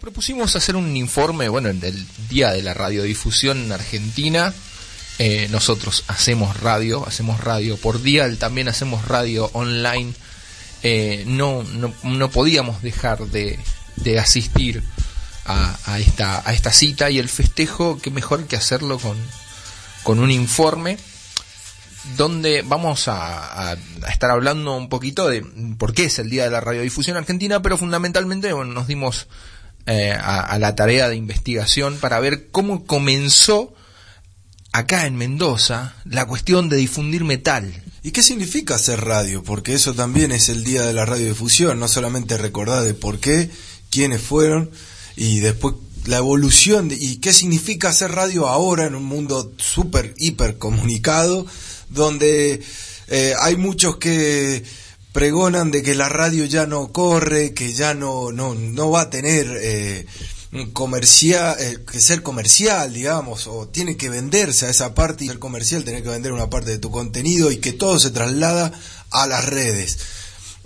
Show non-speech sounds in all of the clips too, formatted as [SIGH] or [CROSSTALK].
Propusimos hacer un informe, bueno, en el Día de la Radiodifusión en Argentina. Eh, nosotros hacemos radio, hacemos radio por día, también hacemos radio online. Eh, no, no, no, podíamos dejar de, de asistir a, a, esta, a esta cita y el festejo, que mejor que hacerlo con, con un informe donde vamos a, estar hablando un poquito de por qué es el Día de la Radiodifusión Argentina, pero fundamentalmente nos dimos eh, a, la tarea de investigación para ver cómo comenzó acá en Mendoza la cuestión de difundir metal. ¿Y qué significa hacer radio? Porque eso también es el Día de la Radiodifusión, no solamente recordar de por qué, quiénes fueron y después la evolución y qué significa hacer radio ahora en un mundo súper, hiper comunicado donde eh, hay muchos que pregonan de que la radio ya no corre, que ya no, no, no va a tener eh, eh, que ser comercial, digamos, o tiene que venderse a esa parte y el comercial tiene que vender una parte de tu contenido y que todo se traslada a las redes.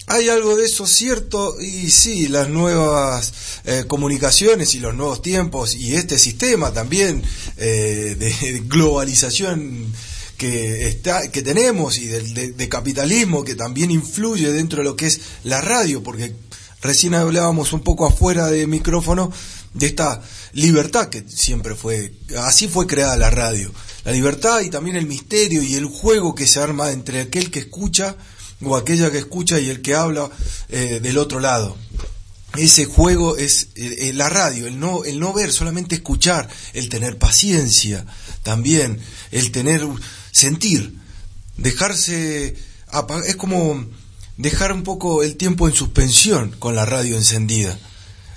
Hay algo de eso cierto y sí, las nuevas eh, comunicaciones y los nuevos tiempos y este sistema también de globalización que, está, que tenemos y del de, capitalismo que también influye dentro de lo que es la radio, porque recién hablábamos un poco afuera de micrófono de esta libertad que siempre fue, así fue creada la radio, la libertad y también el misterio y el juego que se arma entre aquel que escucha o aquella que escucha y el que habla eh, del otro lado. Ese juego es eh, eh, la radio, el no, el no ver, solamente escuchar, el tener paciencia también, el tener sentir, dejarse, es como dejar un poco el tiempo en suspensión con la radio encendida.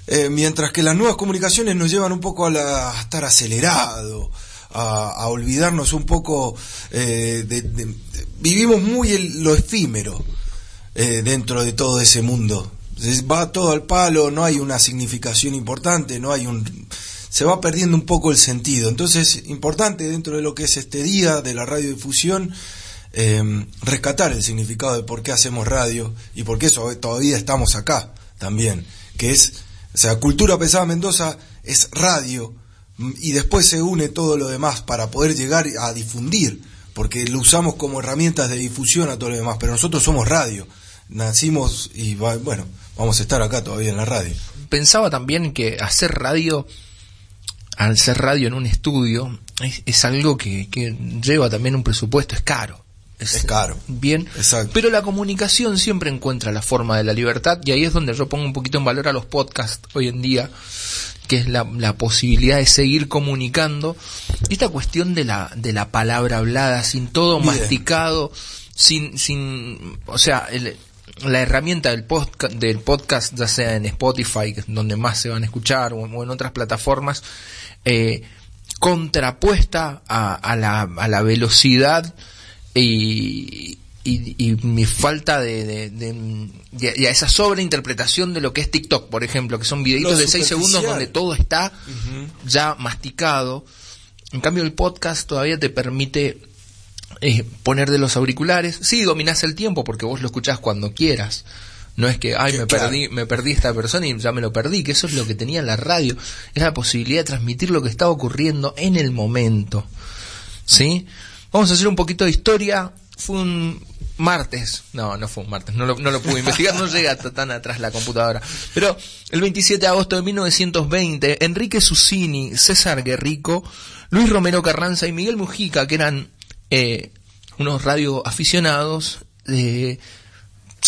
Eh, mientras que las nuevas comunicaciones nos llevan un poco a, la, estar acelerado, a, olvidarnos un poco eh, de, vivimos muy lo efímero eh, dentro de todo ese mundo. Va todo al palo, no hay una significación importante, no hay un se va perdiendo un poco el sentido. Entonces, importante dentro de lo que es este día de la radiodifusión, eh, rescatar el significado de por qué hacemos radio y por qué todavía estamos acá también, que es, o sea, Cultura Pesada Mendoza es radio mm, y después se une todo lo demás para poder llegar a difundir, porque lo usamos como herramientas de difusión a todo lo demás, pero nosotros somos radio, nacimos y bueno, vamos a estar acá todavía en la radio. Pensaba también que hacer radio al ser radio en un estudio, es, algo que, lleva también un presupuesto, es caro. Es, caro. Bien. Exacto. Pero la comunicación siempre encuentra la forma de la libertad y ahí es donde yo pongo un poquito en valor a los podcasts hoy en día, que es la, posibilidad de seguir comunicando. Esta cuestión de la, de la palabra hablada, sin todo masticado, sin, sin, o sea, la herramienta del podcast, del podcast, ya sea en Spotify, es donde más se van a escuchar, o en otras plataformas, eh, contrapuesta a, la, a, la, velocidad y, mi falta de, de, a esa sobreinterpretación de lo que es TikTok, por ejemplo, que son videitos de 6 segundos donde todo está ya masticado. En cambio, el podcast todavía te permite eh, poner de los auriculares. Sí, dominás el tiempo porque vos lo escuchás cuando quieras. No es que, ay, me perdí, me perdí esta persona y ya me lo perdí, que eso es lo que tenía la radio, es la posibilidad de transmitir lo que estaba ocurriendo en el momento. ¿Sí? Vamos a hacer un poquito de historia. Fue un martes, no, no fue un martes, no lo, no lo pude investigar, no llega tan atrás la computadora. Pero el 27 de agosto de 1920, Enrique Susini, César Guerrico, Luis Romero Carranza y Miguel Mujica, que eran eh, unos radioaficionados, eh,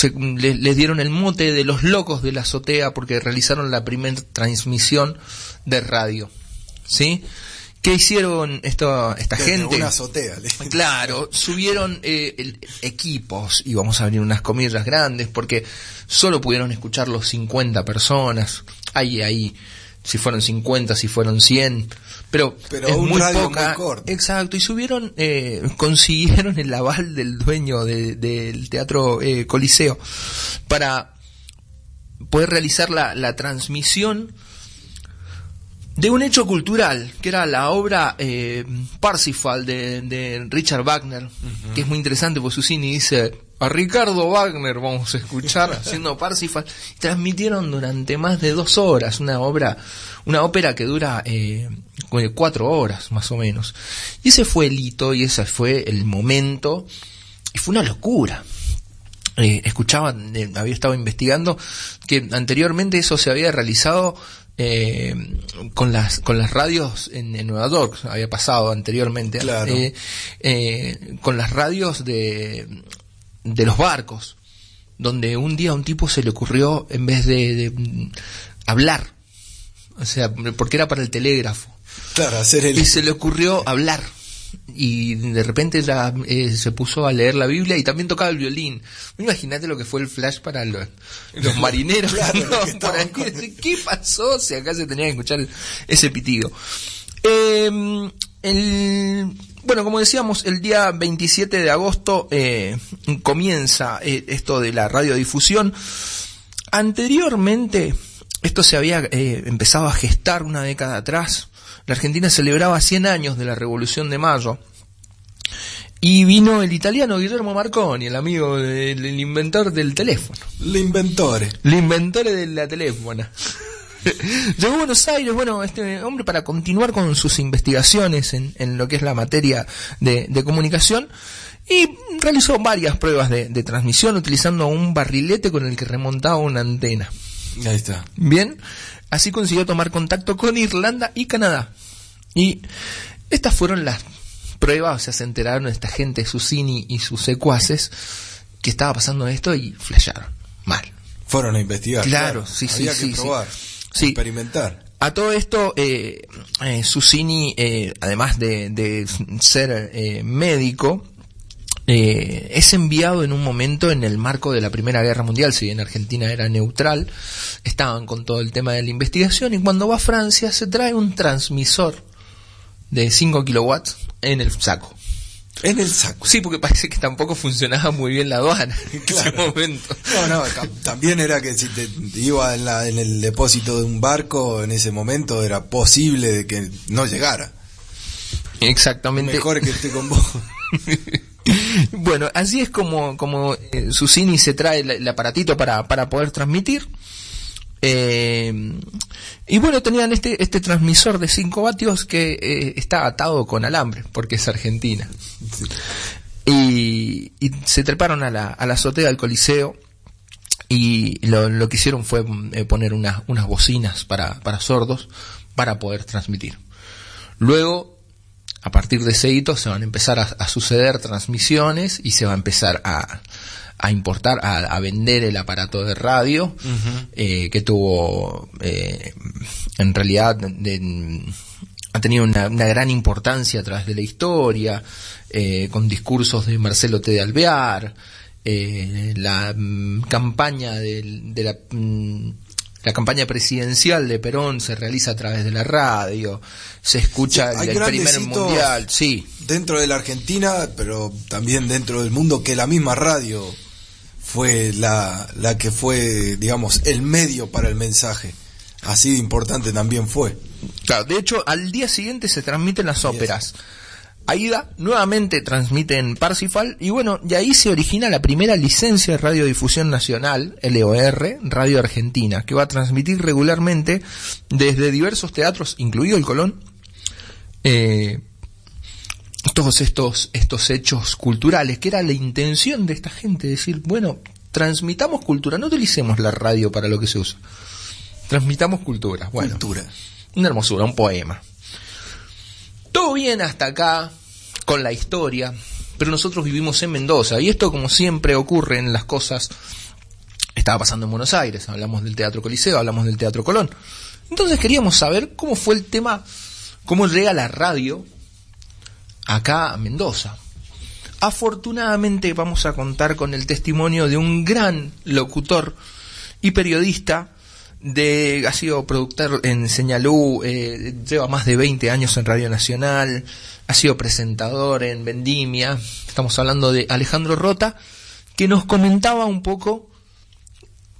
les, dieron el mote de los locos de la azotea porque realizaron la primera transmisión de radio. ¿Sí? ¿Qué hicieron esta, esta gente? Una azotea. Claro, subieron eh, equipos, y vamos a abrir unas comillas grandes, porque solo pudieron escuchar los 50 personas. Ahí, ahí, si fueron 50, si fueron 100 pero, es muy poca. exacto, y subieron, eh, consiguieron el aval del dueño del teatro eh, Coliseo para poder realizar la, la, transmisión de un hecho cultural, que era la obra eh, Parsifal de, de, Richard Wagner, que es muy interesante, porque Susini dice, a Ricardo Wagner vamos a escuchar [LAUGHS] haciendo Parsifal. Transmitieron durante más de dos horas una obra, una ópera que dura eh, cuatro horas más o menos. Y ese fue el hito y ese fue el momento y fue una locura. Eh, escuchaba, eh, había estado investigando que anteriormente eso se había realizado eh, con las con las radios en, Nueva York había pasado anteriormente eh, eh, con las radios de de los barcos donde un día a un tipo se le ocurrió en vez de, de hablar o sea porque era para el telégrafo claro hacer el y se le ocurrió hablar y de repente ya eh, se puso a leer la Biblia y también tocaba el violín. Imagínate lo que fue el flash para los, los [LAUGHS] marineros. ¿Qué pasó si acá se tenía que escuchar ese pitido? Eh, el, bueno, como decíamos, el día 27 de agosto eh, comienza eh, esto de la radiodifusión. Anteriormente, esto se había eh, empezado a gestar una década atrás la Argentina celebraba 100 años de la Revolución de Mayo. Y vino el italiano Guillermo Marconi, el amigo del inventor del teléfono. El inventore. El inventore de la teléfona. [LAUGHS] Llegó a Buenos Aires, bueno, este hombre para continuar con sus investigaciones en, en lo que es la materia de, de comunicación y realizó varias pruebas de, de, transmisión utilizando un barrilete con el que remontaba una antena. Ahí está. Bien, Así consiguió tomar contacto con Irlanda y Canadá. Y estas fueron las pruebas, o sea, se enteraron esta gente, Susini y sus secuaces, que estaba pasando esto y flasharon. Mal. Fueron a investigar. Claro, sí, sí, Había sí. que probar, sí. experimentar. A todo esto, eh, eh, Susini, eh, además de, de ser eh, médico, eh, es enviado en un momento en el marco de la Primera Guerra Mundial, si bien Argentina era neutral, estaban con todo el tema de la investigación y cuando va a Francia se trae un transmisor de 5 kilowatts en el saco. En el saco. Sí, porque parece que tampoco funcionaba muy bien la aduana en [LAUGHS] Claro. ese momento. No, no, tam- también era que si te iba en, la- en el depósito de un barco en ese momento era posible de que no llegara. Exactamente. Mejor que esté con vos. [LAUGHS] [LAUGHS] Bueno, así es como, como eh, Susini se trae el, el aparatito para, para poder transmitir. Eh, y bueno, tenían este, este transmisor de 5 vatios que eh, está atado con alambre, porque es Argentina. Y, y se treparon a la, a la azotea del Coliseo y lo, lo que hicieron fue poner unas, unas bocinas para, para sordos para poder transmitir. Luego a partir de ese hito se van a empezar a, a suceder transmisiones y se va a empezar a, a importar, a, a vender el aparato de radio eh, que tuvo eh, en realidad de- ha tenido una, una gran importancia a través de la historia, eh, con discursos de Marcelo T. de Alvear, eh, la mm, campaña de, la, mm, la campaña presidencial de Perón se realiza a través de la radio, se escucha Sí, el, primer mundial, sí, Dentro de la Argentina, pero también dentro del mundo, que la misma radio fue la, la que fue, digamos, el medio para el mensaje. Así de importante también fue. Claro, de hecho, al día siguiente se transmiten las óperas. Aida nuevamente transmite en Parsifal y bueno, de ahí se origina la primera licencia de radiodifusión nacional, LOR, Radio Argentina, que va a transmitir regularmente desde diversos teatros, incluido el Colón, eh, todos estos, estos hechos culturales, que era la intención de esta gente, decir, bueno, transmitamos cultura, no utilicemos la radio para lo que se usa. Transmitamos cultura. Bueno, Cultura. una hermosura, un poema. Todo bien hasta acá con la historia, pero nosotros vivimos en Mendoza y esto como siempre ocurre en las cosas estaba pasando en Buenos Aires, hablamos del Teatro Coliseo, hablamos del Teatro Colón. Entonces queríamos saber cómo fue el tema, cómo llega la radio acá a Mendoza. Afortunadamente vamos a contar con el testimonio de un gran locutor y periodista de ha sido productor en Señalú, eh, lleva más de 20 años en Radio Nacional, ha sido presentador en Vendimia. Estamos hablando de Alejandro Rota, que nos comentaba un poco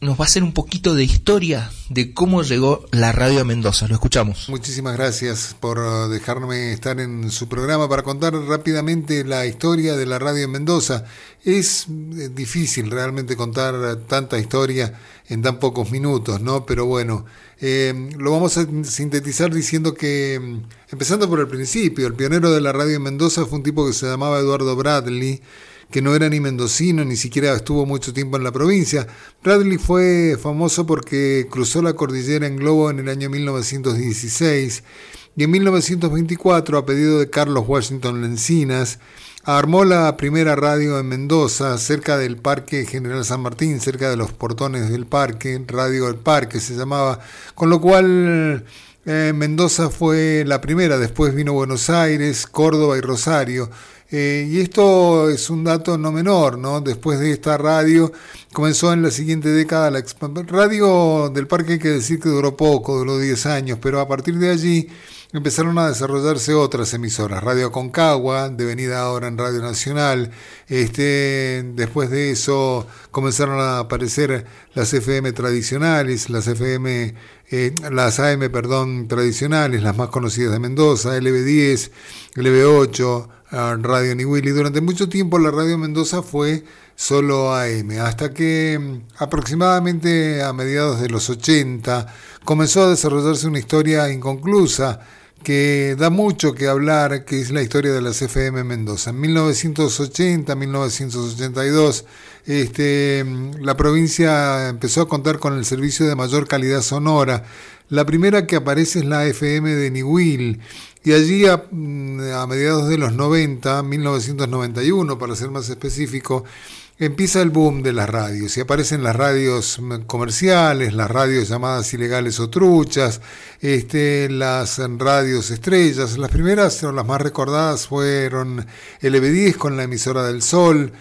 nos va a hacer un poquito de historia de cómo llegó la radio a Mendoza. Lo escuchamos. Muchísimas gracias por uh, dejarme estar en su programa para contar rápidamente la historia de la radio en Mendoza. Es eh, difícil realmente contar tanta historia en tan pocos minutos, ¿no? Pero bueno, eh, lo vamos a sintetizar diciendo que, mm, empezando por el principio, el pionero de la radio en Mendoza fue un tipo que se llamaba Eduardo Bradley, que no era ni mendocino, ni siquiera estuvo mucho tiempo en la provincia. Bradley fue famoso porque cruzó la cordillera en globo en el año 1916 y en 1924, a pedido de Carlos Washington Lencinas, armó la primera radio en Mendoza, cerca del Parque General San Martín, cerca de los portones del parque, Radio del Parque se llamaba, con lo cual eh, Mendoza fue la primera, después vino Buenos Aires, Córdoba y Rosario. Eh, y esto es un dato no menor, ¿no? Después de esta radio, comenzó en la siguiente década la radio del parque, hay que decir que duró poco, duró 10 años, pero a partir de allí empezaron a desarrollarse otras emisoras, Radio Concagua, devenida ahora en Radio Nacional, este, después de eso comenzaron a aparecer las FM tradicionales, las FM, eh, las AM, perdón, tradicionales, las más conocidas de Mendoza, LB10, LB8, Radio Niwili. Durante mucho tiempo la Radio Mendoza fue solo AM, hasta que mm, aproximadamente a mediados de los 80 comenzó a desarrollarse una historia inconclusa que da mucho que hablar, que es la historia de las FM Mendoza. En 1980, 1982, este, la provincia empezó a contar con el servicio de mayor calidad sonora. La primera que aparece es la FM de Niwil, y allí a, a mediados de los 90, 1991 para ser más específico, empieza el boom de las radios y aparecen las radios comerciales, las radios llamadas ilegales o truchas, este, las radios estrellas. Las primeras o las más recordadas fueron el EB10 con la emisora del Sol.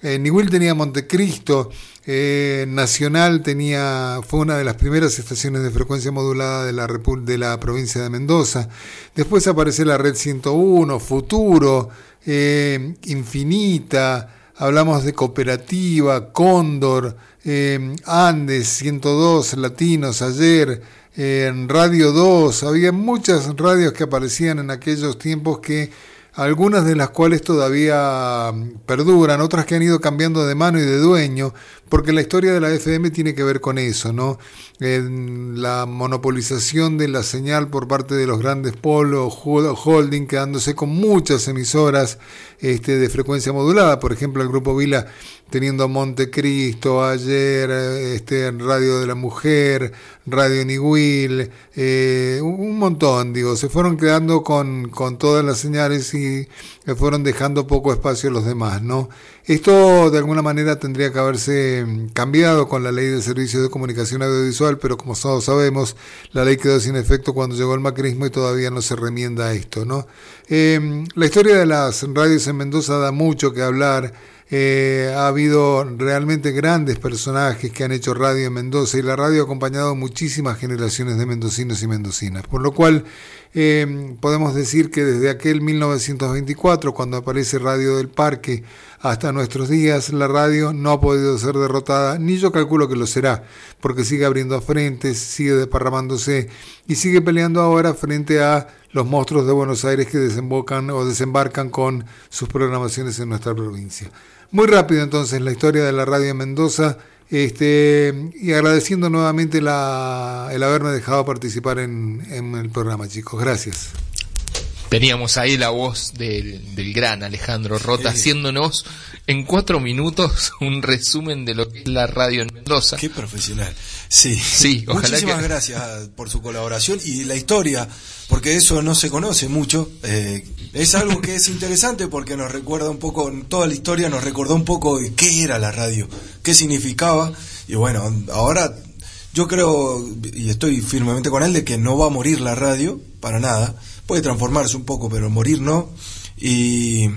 Eh, tenía Montecristo, eh, Nacional tenía, fue una de las primeras estaciones de frecuencia modulada de la, de la provincia de Mendoza. Después aparece la Red 101, Futuro, eh, Infinita, hablamos de Cooperativa, Cóndor, eh, Andes 102, Latinos, ayer, en Radio 2, había muchas radios que aparecían en aquellos tiempos que algunas de las cuales todavía perduran, otras que han ido cambiando de mano y de dueño, porque la historia de la FM tiene que ver con eso, ¿no? En la monopolización de la señal por parte de los grandes polos, holding, quedándose con muchas emisoras este, de frecuencia modulada, por ejemplo el Grupo Vila teniendo Montecristo, ayer este, Radio de la Mujer, Radio Niwil, eh, un montón, digo, se fueron quedando con, con todas las señales y fueron dejando poco espacio a los demás, ¿no? Esto de alguna manera tendría que haberse mm, cambiado con la ley de servicios de comunicación audiovisual, pero como todos sabemos, la ley quedó sin efecto cuando llegó el macrismo y todavía no se remienda esto. ¿no? Em, la historia de las radios en Mendoza da mucho que hablar. Eh, ha habido realmente grandes personajes que han hecho radio en Mendoza y la radio ha acompañado muchísimas generaciones de mendocinos y mendocinas, por lo cual eh, podemos decir que desde aquel 1924, cuando aparece Radio del Parque, hasta nuestros días, la radio no ha podido ser derrotada, ni yo calculo que lo será, porque sigue abriendo frentes, sigue desparramándose y sigue peleando ahora frente a los monstruos de Buenos Aires que desembocan o desembarcan con sus programaciones en nuestra provincia. Muy rápido entonces la historia de la radio en Mendoza este, y agradeciendo nuevamente la, el haberme dejado participar en, en el programa, chicos. Gracias. Teníamos ahí la voz del, del gran Alejandro Rota haciéndonos en cuatro minutos [LAUGHS] un resumen de lo que es la radio en Mendoza. Qué profesional. Sí. Sí, ojalá Muchísimas [LAUGHS] gracias por su colaboración y la historia, porque eso no se conoce mucho. Eh, es algo que es [LAUGHS] interesante porque nos recuerda un poco, toda la historia nos recordó un poco qué era la radio, qué significaba. Y bueno, ahora yo creo, y estoy firmemente con él, de que no va a morir la radio, para nada puede transformarse un poco, pero morir no. Y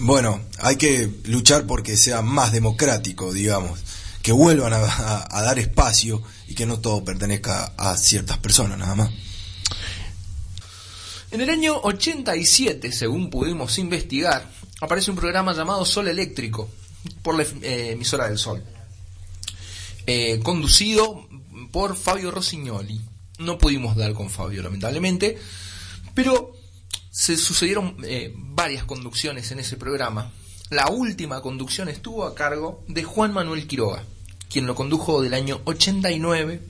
bueno, hay que luchar porque sea más democrático, digamos, que vuelvan a, dar espacio y que no todo pertenezca a ciertas personas nada más. En el año 87, según pudimos investigar, aparece un programa llamado Sol Eléctrico por la eh, emisora del Sol. eh, conducido por Fabio Rossignoli. No pudimos dar con Fabio, lamentablemente, pero se sucedieron eh, varias conducciones en ese programa. La última conducción estuvo a cargo de Juan Manuel Quiroga, quien lo condujo del año 89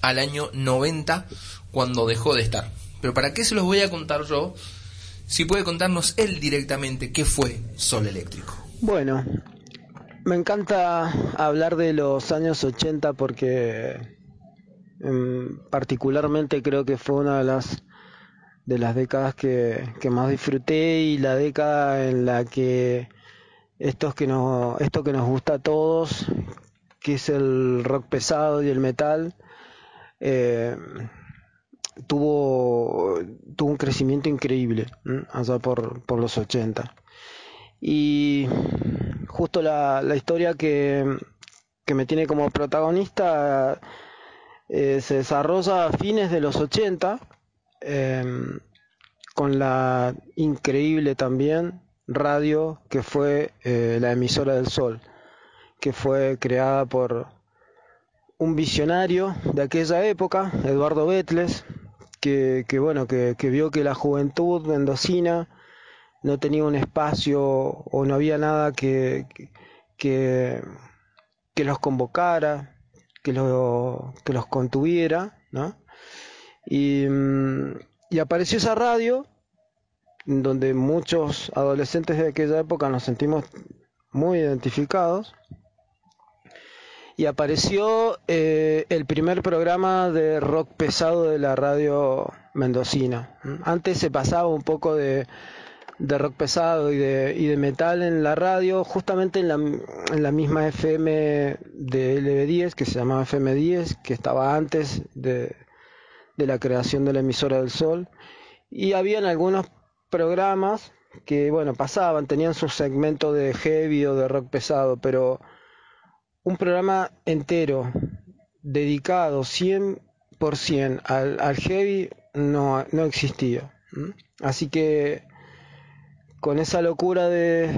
al año 90, cuando dejó de estar. Pero ¿para qué se los voy a contar yo? Si puede contarnos él directamente qué fue Sol Eléctrico. Bueno, me encanta hablar de los años 80 porque em, particularmente creo que fue una de las de las décadas que, más disfruté y la década en la que esto que nos, esto que nos gusta a todos, que es el rock pesado y el metal, eh, tuvo, tuvo un crecimiento increíble allá por, por los 80. Y justo la, la historia que, que, me tiene como protagonista eh, se desarrolla a fines de los 80, em, con la increíble también radio que fue eh, la emisora del sol, que fue creada por un visionario de aquella época, Eduardo Betles, que, bueno, que, vio que la juventud mendocina no tenía un espacio o no había nada que, que, los convocara, que, lo, que los contuviera, ¿no? Y, apareció esa radio donde muchos adolescentes de aquella época nos sentimos muy identificados y apareció eh, el primer programa de rock pesado de la radio mendocina. Antes se pasaba un poco de, rock pesado y de, y de, metal en la radio, justamente en la, en la misma FM de LB10, que se llamaba FM10, que estaba antes de, de la creación de la emisora del Sol. Y habían algunos programas que, bueno, pasaban, tenían su segmento de heavy o de rock pesado, pero un programa entero dedicado 100% al, al heavy no, no existía. Así que con esa locura de,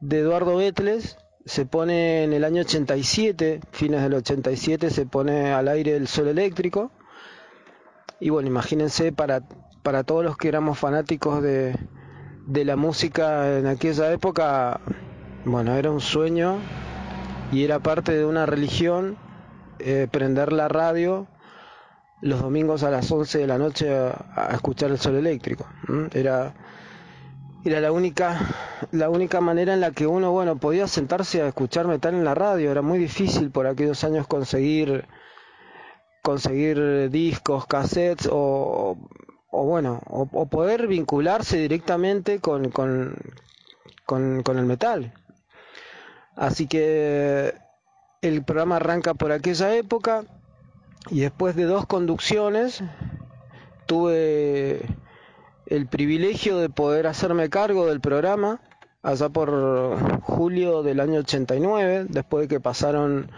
de Eduardo Betles, se pone en el año 87, fines del 87, se pone al aire el sol eléctrico. Y bueno, imagínense para, para todos los que éramos fanáticos de, de la música en aquella época, bueno, era un sueño y era parte de una religión eh, prender la radio los domingos a las 11 de la noche a, escuchar el sol eléctrico. Era, era la única, la única manera en la que uno bueno, podía sentarse a escuchar metal en la radio. Era muy difícil por aquellos años conseguir, conseguir discos, cassettes o, o bueno, o, poder vincularse directamente con, con, con el metal. Así que el programa arranca por aquella época y después de dos conducciones tuve el privilegio de poder hacerme cargo del programa allá por julio del año 89, después de que pasaron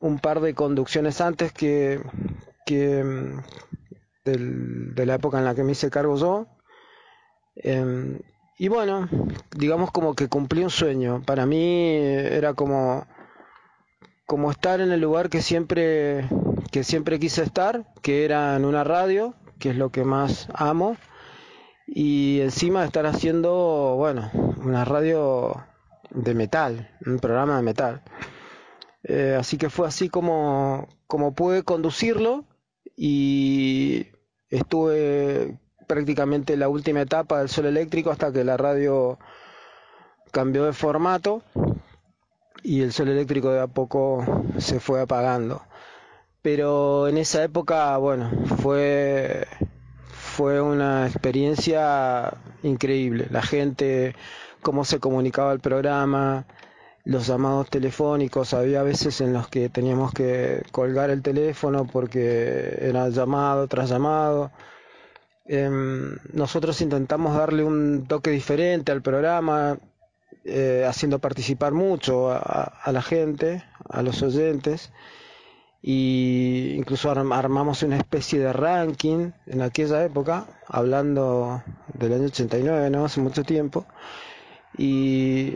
un par de conducciones antes que, de la época en la que me hice cargo yo. Em, y bueno, digamos como que cumplí un sueño. Para mí era como, como estar en el lugar que siempre, que siempre quise estar, que era en una radio, que es lo que más amo. Y encima estar haciendo, bueno, una radio de metal, un programa de metal. Eh, así que fue así como, como pude conducirlo y estuve prácticamente la última etapa del sol eléctrico hasta que la radio cambió de formato y el sol eléctrico de a poco se fue apagando. Pero en esa época, bueno, fue, fue una experiencia increíble. La gente, cómo se comunicaba el programa, los llamados telefónicos, había veces en los que teníamos que colgar el teléfono porque era llamado tras llamado Em, nosotros intentamos darle un toque diferente al programa, eh, haciendo participar mucho a, la gente, a los oyentes, y incluso armamos una especie de ranking en aquella época, hablando del año 89, ¿no? Hace mucho tiempo. Y,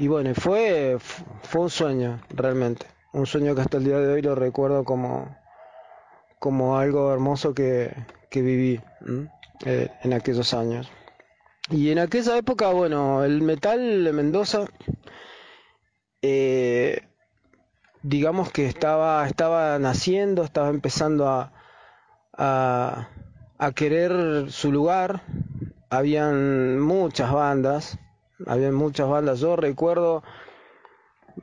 y bueno, fue, fue un sueño realmente. un sueño que hasta el día de hoy lo recuerdo como, como algo hermoso que, que viví eh, en aquellos años. Y en aquella época, bueno, el metal de Mendoza, eh, digamos que estaba, estaba naciendo, estaba empezando a, a, a querer su lugar. Habían muchas bandas, habían muchas bandas. Yo recuerdo,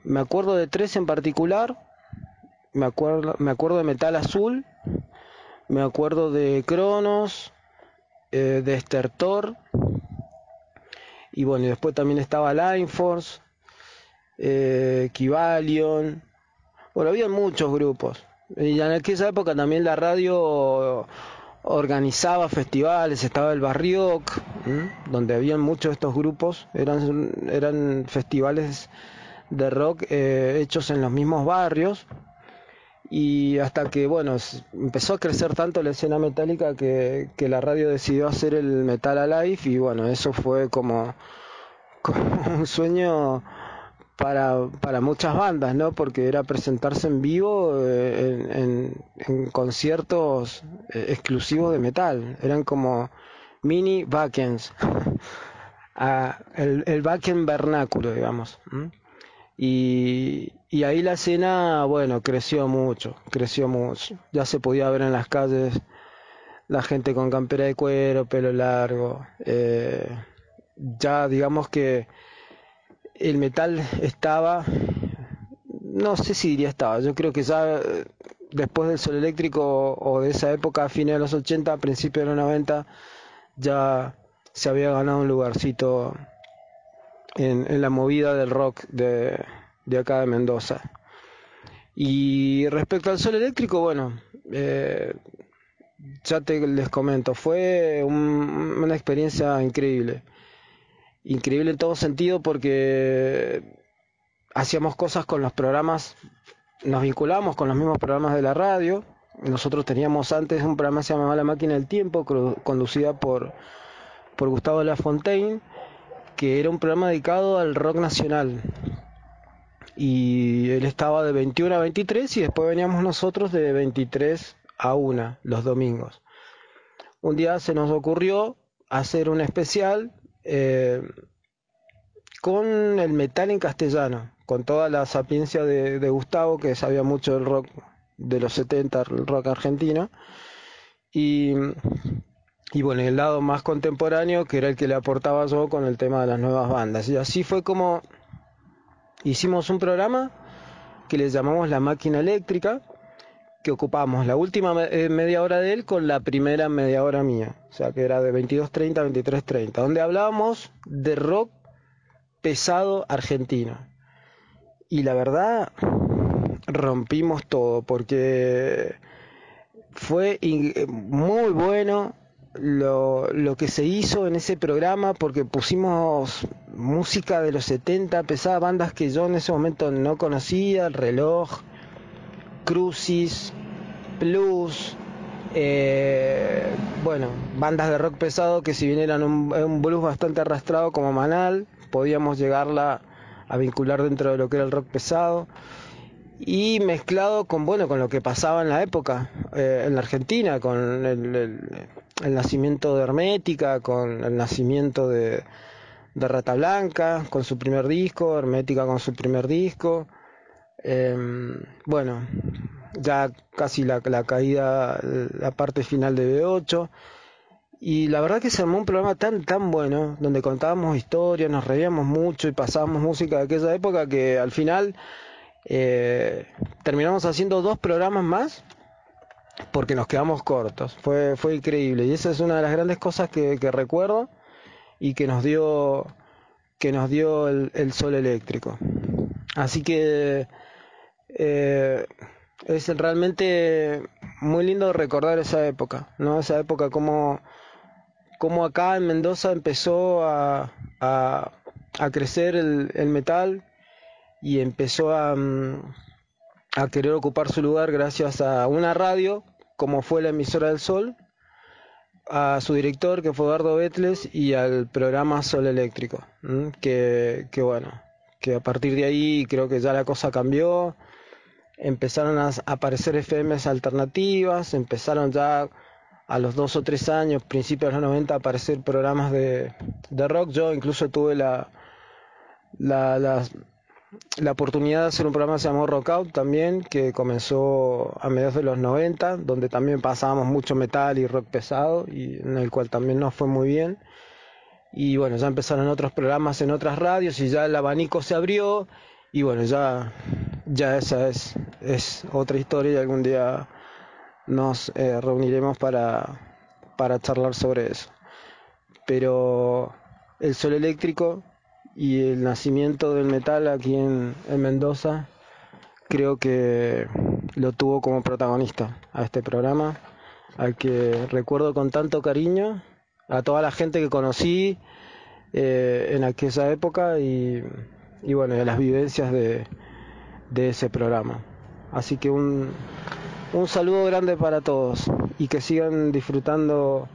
me acuerdo de tres en particular. Me acuerdo, me acuerdo de Metal Azul, me acuerdo de Cronos, eh, de Estertor, y bueno, y después también estaba Line Force, eh, Kivalion, bueno, había muchos grupos. Y en aquella época también la radio organizaba festivales, estaba el Barrioc, donde habían muchos de estos grupos, eran, eran festivales de rock eh, hechos en los mismos barrios. Y hasta que bueno empezó a crecer tanto la escena metálica que, que la radio decidió hacer el Metal Alive. Y bueno eso fue como, [LAUGHS] como un sueño para, para muchas bandas, ¿no? Porque era presentarse en vivo eh, en, en, conciertos eh, exclusivos de metal. Eran como mini backends. [LAUGHS] ah, el, el backend vernáculo, digamos. Y, y ahí la escena, bueno, creció mucho, creció mucho. Ya se podía ver en las calles la gente con campera de cuero, pelo largo. Eh, ya digamos que el metal estaba, no sé si diría estaba, yo creo que ya eh, después del sol eléctrico o de esa época, a fines de los 80, principios de los 90, ya se había ganado un lugarcito en, la movida del rock de, de, acá de Mendoza. Y respecto al sol eléctrico, bueno, eh, ya te les comento, fue un, una experiencia increíble increíble en todo sentido porque hacíamos cosas con los programas, nos vinculamos con los mismos programas de la radio. Nosotros teníamos antes un programa que se llamaba La Máquina del Tiempo, conducida por, por Gustavo Lafontaine, que era un programa dedicado al rock nacional. Y él estaba de 21 a 23 y después veníamos nosotros de 23 a 1 los domingos. Un día se nos ocurrió hacer un especial eh, con el metal en castellano, con toda la sapiencia de, Gustavo, que sabía mucho del rock de los 70, el rock argentino, y, y bueno, el lado más contemporáneo, que era el que le aportaba yo con el tema de las nuevas bandas. Y así fue como hicimos un programa que le llamamos La Máquina Eléctrica, que ocupamos la última eh, media hora de él con la primera media hora mía, o sea que era de 22.30 a 23.30, donde hablábamos de rock pesado argentino. Y la verdad, rompimos todo, porque fue muy bueno lo, lo, que se hizo en ese programa, porque pusimos música de los 70, pesadas bandas que yo en ese momento no conocía, el reloj, Crucis, Plus, eh, bueno, bandas de rock pesado que si bien eran un, un, blues bastante arrastrado como Manal, podíamos llegarla a vincular dentro de lo que era el rock pesado. Y mezclado con bueno con lo que pasaba en la época eh, en la Argentina con el, nacimiento de Hermética con el nacimiento de, de Rata Blanca con su primer disco Hermética con su primer disco eh, bueno, ya casi la, la, caída, la parte final de B8. Y la verdad que se armó un programa tan, tan bueno, donde contábamos historias, nos reíamos mucho y pasábamos música de aquella época que al final eh, terminamos haciendo dos programas más porque nos quedamos cortos. Fue, fue increíble. Y esa es una de las grandes cosas que, que recuerdo y que nos dio, que nos dio el, el sol eléctrico. Así que eh, es realmente muy lindo recordar esa época, ¿no? Esa época como, como acá en Mendoza empezó a, a, crecer el, el, metal y empezó a, mm, a querer ocupar su lugar gracias a una radio como fue la emisora del Sol, a su director que fue Eduardo Betles y al programa Sol Eléctrico, que, que bueno, que a partir de ahí creo que ya la cosa cambió empezaron a aparecer FMs alternativas, empezaron ya a los dos o tres años, principios de los 90, a aparecer programas de, de rock. Yo incluso tuve la, la, la, oportunidad de hacer un programa que se llamó Rockout también, que comenzó a mediados de los 90, donde también pasábamos mucho metal y rock pesado, y en el cual también nos fue muy bien. Y bueno, ya empezaron otros programas en otras radios y ya el abanico se abrió y bueno, ya, ya esa es, es otra historia y algún día nos eh, reuniremos para, para charlar sobre eso. Pero el sol eléctrico y el nacimiento del metal aquí en, Mendoza creo que lo tuvo como protagonista a este programa, al que recuerdo con tanto cariño, a toda la gente que conocí eh, en aquella época y, y bueno, las vivencias de, de ese programa. Así que un, un saludo grande para todos y que sigan disfrutando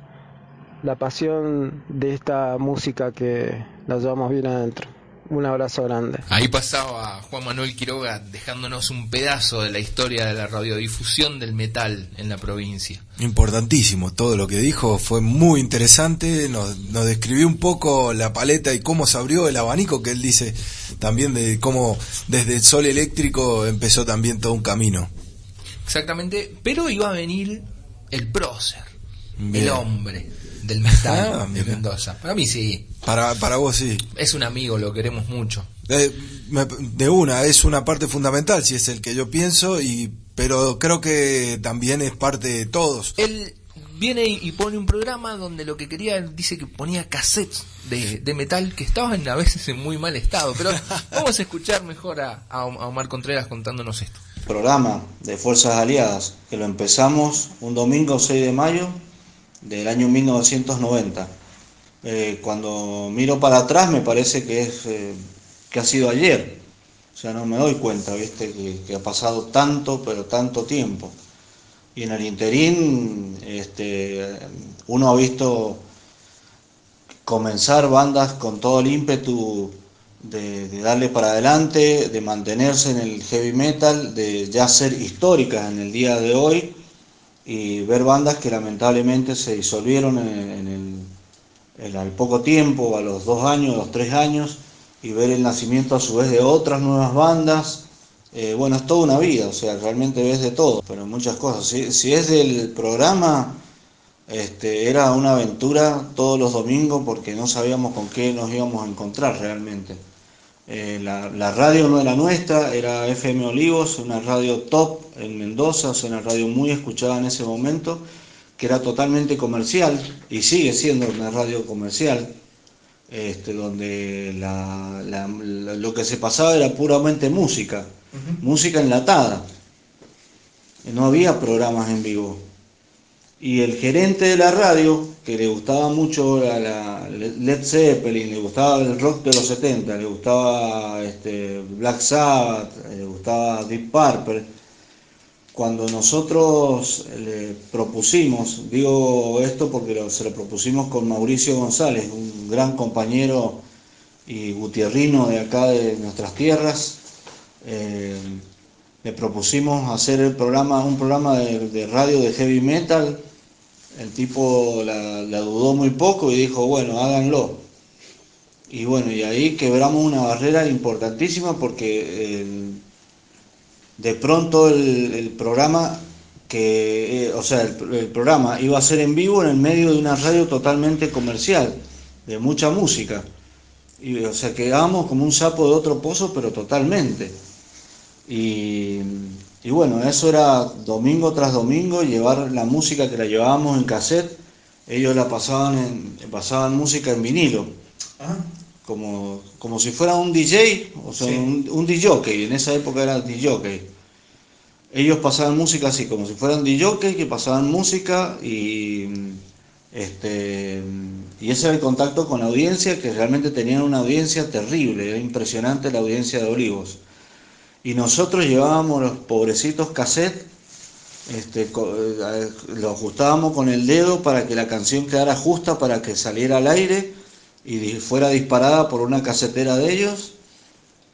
la pasión de esta música que la llevamos bien adentro. Un abrazo grande. Ahí pasaba Juan Manuel Quiroga dejándonos un pedazo de la historia de la radiodifusión del metal en la provincia. Importantísimo, todo lo que dijo fue muy interesante, nos, nos describió un poco la paleta y cómo se abrió el abanico que él dice también de cómo desde el sol eléctrico empezó también todo un camino. Exactamente, pero iba a venir el prócer, el hombre del metal ah, de Mendoza. Para mí sí. Para, para vos sí. Es un amigo, lo queremos mucho. De una, es una parte fundamental, si es el que yo pienso, y pero creo que también es parte de todos. Él viene y pone un programa donde lo que quería, dice que ponía cassettes de, de metal que estaban a veces en muy mal estado. Pero [LAUGHS] vamos a escuchar mejor a, a Omar Contreras contándonos esto. Programa de Fuerzas Aliadas, que lo empezamos un domingo 6 de mayo del año 1990. Eh, cuando miro para atrás me parece que, es, eh, que ha sido ayer. O sea, no me doy cuenta, ¿viste? Que, ha pasado tanto, pero tanto tiempo. Y en el interín, este, uno ha visto comenzar bandas con todo el ímpetu de, de, darle para adelante, de mantenerse en el heavy metal, de ya ser históricas en el día de hoy y ver bandas que lamentablemente se disolvieron en, el, al poco tiempo, a los dos años, a los tres años, y ver el nacimiento a su vez de otras nuevas bandas. Eh, bueno, es toda una vida, o sea, realmente ves de todo, pero muchas cosas. Si, es del programa, este, era una aventura todos los domingos porque no sabíamos con qué nos íbamos a encontrar realmente. Eh, la, radio no era nuestra, era FM Olivos, una radio top en Mendoza, o sea, una radio muy escuchada en ese momento, que era totalmente comercial y sigue siendo una radio comercial, este, donde lo que se pasaba era puramente música, música enlatada. No había programas en vivo. Y el gerente de la radio, que le gustaba mucho la, Led Zeppelin, le gustaba el rock de los 70, le gustaba este, Black Sabbath, le gustaba Deep Purple, cuando nosotros le propusimos, digo esto porque se lo propusimos con Mauricio González, un gran compañero y gutierrino de acá de nuestras tierras, eh, le propusimos hacer el programa, un programa de radio de heavy metal el tipo la, dudó muy poco y dijo, bueno, háganlo. Y bueno, y ahí quebramos una barrera importantísima porque de pronto el, programa que, eh, o sea, el, programa iba a ser en vivo en el medio de una radio totalmente comercial, de mucha música. Y, o sea, quedábamos como un sapo de otro pozo, pero totalmente. Y y bueno, eso era domingo tras domingo, llevar la música que la llevábamos en cassette, ellos la pasaban en, pasaban música en vinilo. Ah. Como, como si fuera un DJ, o sea, un, un DJ, en esa época era DJ. Ellos pasaban música así, como si fueran DJ, que pasaban música y este y ese era el contacto con la audiencia, que realmente tenían una audiencia terrible, era impresionante la audiencia de Olivos y nosotros llevábamos los pobrecitos cassettes, este, eh, lo ajustábamos con el dedo para que la canción quedara justa para que saliera al aire y fuera disparada por una casetera de ellos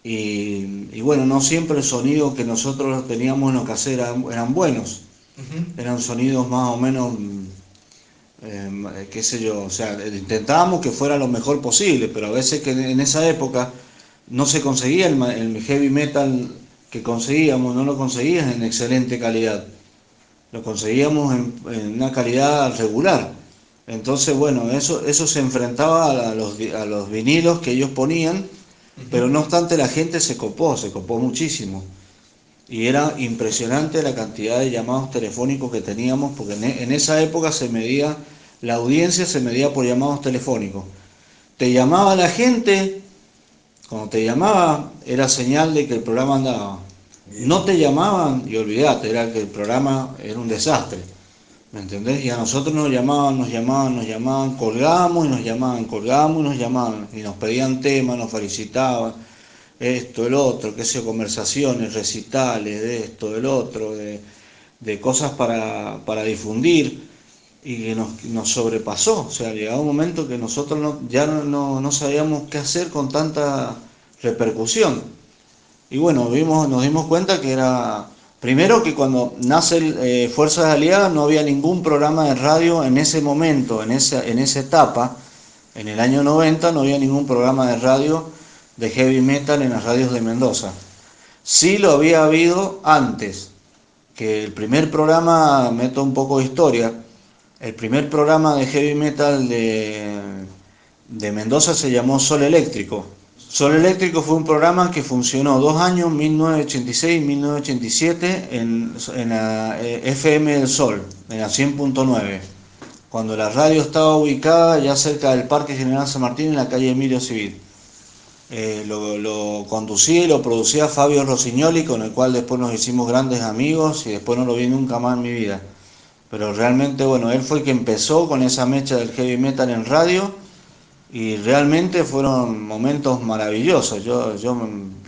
y, bueno, no siempre el sonido que nosotros teníamos en los caseros eran, buenos. Eran sonidos más o menos, eh, qué sé yo, o sea, intentábamos que fuera lo mejor posible, pero a veces que en esa época no se conseguía el, heavy metal que conseguíamos, no lo conseguías en excelente calidad. Lo conseguíamos en, una calidad regular. Entonces, bueno, eso, eso se enfrentaba a los, a los vinilos que ellos ponían pero no obstante la gente se copó, se copó muchísimo. Y era impresionante la cantidad de llamados telefónicos que teníamos, porque en, esa época se medía, la audiencia se medía por llamados telefónicos. Te llamaba la gente, cuando te llamaba era señal de que el programa andaba. No te llamaban y olvidate, era que el programa era un desastre. ¿Me entendés? Y a nosotros nos llamaban, nos llamaban, nos llamaban, colgamos y nos llamaban, colgamos y nos llamaban, y nos pedían temas, nos felicitaban, esto, el otro, qué sé, conversaciones, recitales, de esto, del otro, de, cosas para, para, difundir, y que nos, sobrepasó. O sea, llegaba un momento que nosotros no, ya no, no sabíamos qué hacer con tanta repercusión. Y bueno, vimos, nos dimos cuenta que era Primero que cuando nace eh, Fuerzas Aliadas no había ningún programa de radio en ese momento, en esa, en esa etapa, en el año 90 no había ningún programa de radio de heavy metal en las radios de Mendoza. Sí lo había habido antes, que el primer programa, meto un poco de historia, el primer programa de heavy metal de, Mendoza se llamó Sol Eléctrico Sol Eléctrico fue un programa que funcionó dos años, 1986 y 1987, en, la eh, FM del Sol, en la 100.9, cuando la radio estaba ubicada ya cerca del Parque General San Martín, en la calle Emilio Civil. Eh, lo, conducía y lo producía Fabio Rossignoli, con el cual después nos hicimos grandes amigos y después no lo vi nunca más en mi vida. Pero realmente, bueno, él fue el que empezó con esa mecha del heavy metal en radio y realmente fueron momentos maravillosos. Yo, yo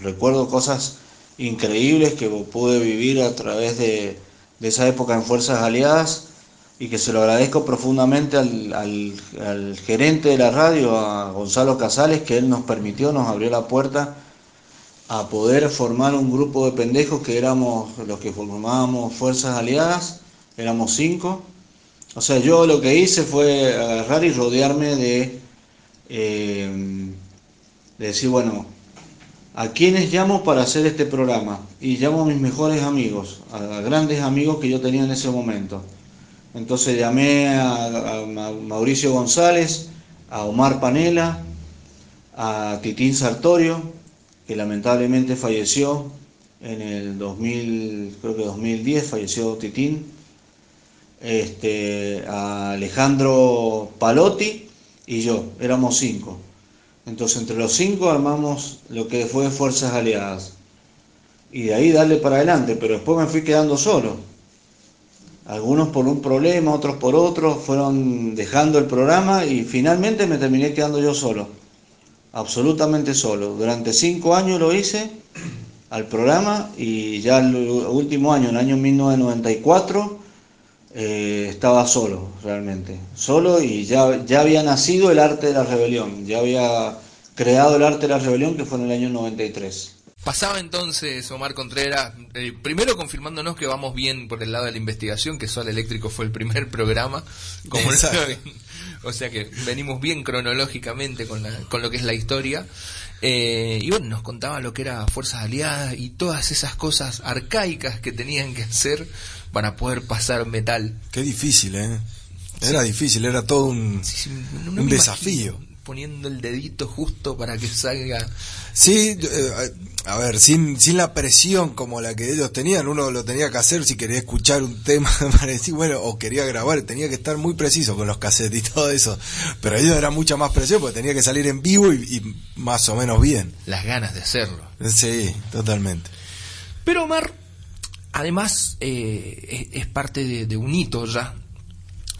recuerdo cosas increíbles que pude vivir a través de, esa época en Fuerzas Aliadas y que se lo agradezco profundamente al, al, gerente de la radio, a Gonzalo Casales, que él nos permitió, nos abrió la puerta a poder formar un grupo de pendejos que éramos los que formábamos Fuerzas Aliadas, éramos cinco. O sea, yo lo que hice fue agarrar y rodearme de eh, de decir, bueno, ¿a quiénes llamo para hacer este programa? Y llamo a mis mejores amigos, a grandes amigos que yo tenía en ese momento. Entonces llamé a, Mauricio González, a Omar Panela, a Titín Sartorio, que lamentablemente falleció en el 2000, creo que 2010 falleció Titín, este, a Alejandro Palotti, y yo, éramos cinco. Entonces entre los cinco armamos lo que fue Fuerzas Aliadas. Y de ahí darle para adelante, pero después me fui quedando solo. Algunos por un problema, otros por otro, fueron dejando el programa y finalmente me terminé quedando yo solo. Absolutamente solo. Durante cinco años lo hice al programa y ya el último año, en el año 1994, eh, estaba solo, realmente, solo y ya, ya había nacido el arte de la rebelión, ya había creado el arte de la rebelión que fue en el año 93. Pasaba entonces Omar Contreras, eh, primero confirmándonos que vamos bien por el lado de la investigación, que Sol Eléctrico fue el primer programa, como o sea que venimos bien cronológicamente con, con lo que es la historia. Eh, y bueno, nos contaba lo que era Fuerzas Aliadas y todas esas cosas arcaicas que tenían que hacer para poder pasar metal. Qué difícil, ¿eh? Era difícil, era todo un, un desafío. Poniendo el dedito justo para que salga. Sí, eh, a ver, sin, sin la presión como la que ellos tenían, uno lo tenía que hacer si quería escuchar un tema, [LAUGHS] bueno, o quería grabar, tenía que estar muy preciso con los cassettes y todo eso. Pero ellos era mucha más presión porque tenía que salir en vivo y, más o menos bien. Las ganas de hacerlo. Sí, totalmente. Pero Omar, Además, eh, es, parte de, un hito ya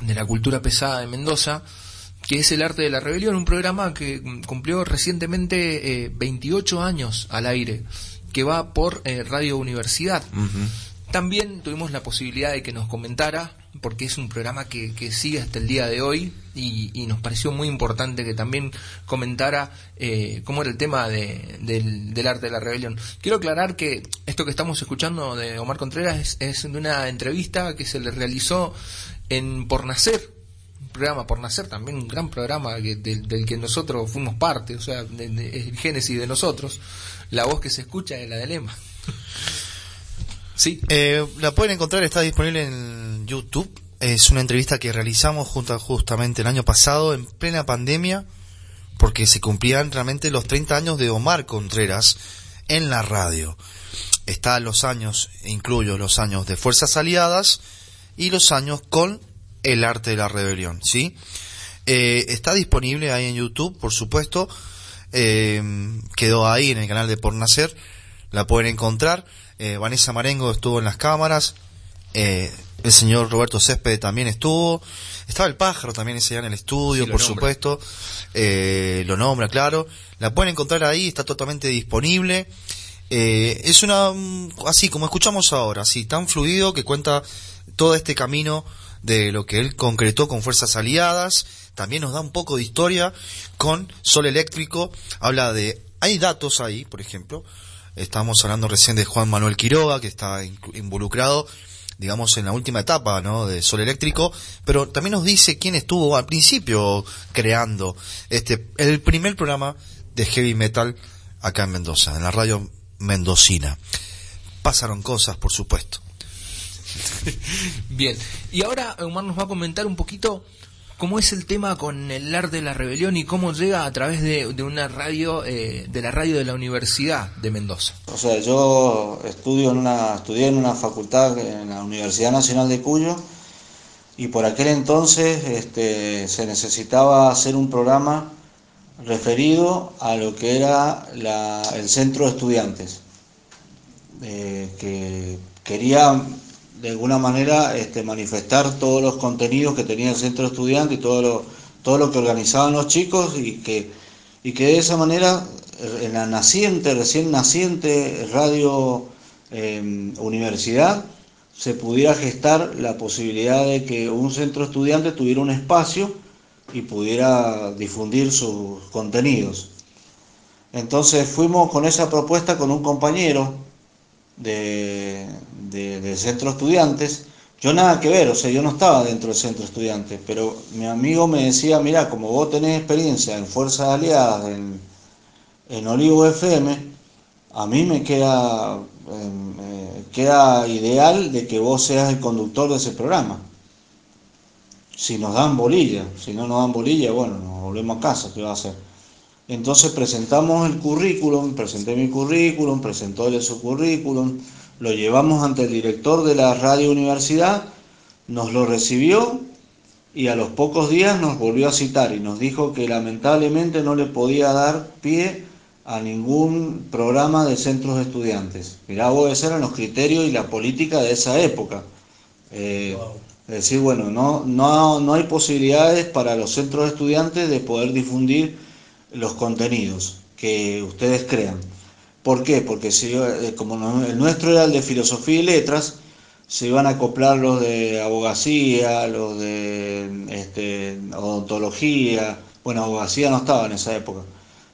de la cultura pesada de Mendoza, que es el arte de la rebelión, un programa que cumplió recientemente 28 eh, años al aire, que va por eh, Radio Universidad. También tuvimos la posibilidad de que nos comentara porque es un programa que, que sigue hasta el día de hoy y, y nos pareció muy importante que también comentara eh, cómo era el tema de, del, arte de la rebelión. Quiero aclarar que esto que estamos escuchando de Omar Contreras es, de una entrevista que se le realizó en Por Nacer, un programa Por Nacer, también un gran programa que, del, que nosotros fuimos parte, o sea, de, el génesis de nosotros. La voz que se escucha es la de Lema. [LAUGHS] Sí. Eh, la pueden encontrar, está disponible en YouTube. Es una entrevista que realizamos junto, justamente el año pasado, en plena pandemia, porque se cumplían realmente los 30 años de Omar Contreras en la radio. Está los años, incluyo los años de Fuerzas Aliadas y los años con el arte de la rebelión, ¿sí? Eh, está disponible ahí en YouTube, por supuesto. Eh, quedó ahí en el canal de Por Nacer. La pueden encontrar. Eh, Vanessa Marengo estuvo en las cámaras, eh, el señor Roberto Césped también estuvo, estaba el pájaro también ese día en el estudio, sí, por supuesto, eh, lo nombra, claro, la pueden encontrar ahí, está totalmente disponible, es una, así como escuchamos ahora, así tan fluido que cuenta todo este camino de lo que él concretó con fuerzas aliadas, también nos da un poco de historia con Sol Eléctrico, habla de, hay datos ahí, por ejemplo, Estamos hablando recién de Juan Manuel Quiroga, que está involucrado, digamos, en la última etapa ¿no? de Sol Eléctrico, pero también nos dice quién estuvo al principio creando este el primer programa de heavy metal acá en Mendoza, en la radio mendocina. Pasaron cosas, por supuesto. [LAUGHS] Bien, y ahora Omar nos va a comentar un poquito cómo es el tema con el arte de la rebelión y cómo llega a través de, una radio, eh, de la radio de la Universidad de Mendoza. O sea, yo estudio en una, estudié en una facultad en la Universidad Nacional de Cuyo y por aquel entonces este, se necesitaba hacer un programa referido a lo que era el centro de estudiantes, eh, que quería de alguna manera este, manifestar todos los contenidos que tenía el centro estudiante y todo lo, todo lo que organizaban los chicos y que, y que de esa manera en la naciente, recién naciente radio eh, universidad se pudiera gestar la posibilidad de que un centro estudiante tuviera un espacio y pudiera difundir sus contenidos. Entonces fuimos con esa propuesta con un compañero de, de, de centro estudiantes, yo nada que ver, o sea, yo no estaba dentro del centro estudiantes, pero mi amigo me decía, mira, como vos tenés experiencia en Fuerzas Aliadas, en, en Olivo FM, a mí me queda, eh, queda ideal de que vos seas el conductor de ese programa. Si nos dan bolilla, si no nos dan bolilla, bueno, nos volvemos a casa, ¿qué va a hacer? Entonces presentamos el currículum, presenté mi currículum, presentó él su currículum, lo llevamos ante el director de la radio universidad, nos lo recibió y a los pocos días nos volvió a citar y nos dijo que lamentablemente no le podía dar pie a ningún programa de centros de estudiantes. Mirá vos, esos eran los criterios y la política de esa época. Eh, wow. Es decir, bueno, no, no, no hay posibilidades para los centros de estudiantes de poder difundir los contenidos que ustedes crean. ¿Por qué? Porque si, eh, como el nuestro era el de filosofía y letras, se iban a acoplar los de abogacía, los de este, odontología, bueno, abogacía no estaba en esa época,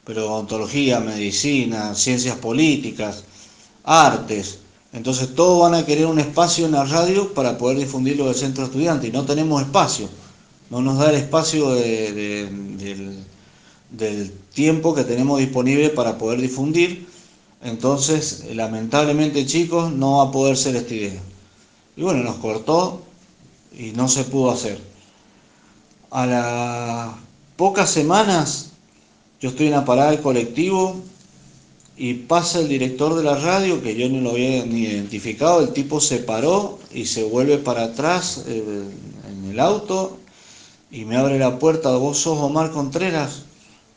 pero odontología, medicina, ciencias políticas, artes. Entonces todos van a querer un espacio en la radio para poder difundirlo del centro estudiante y no tenemos espacio, no nos da el espacio de, de, del del tiempo que tenemos disponible para poder difundir. Entonces, lamentablemente, chicos, no va a poder ser esta idea. Y bueno, nos cortó y no se pudo hacer. A las pocas semanas, yo estoy en la parada del colectivo y pasa el director de la radio, que yo no lo había ni identificado, el tipo se paró y se vuelve para atrás eh, en el auto y me abre la puerta, vos sos Omar Contreras,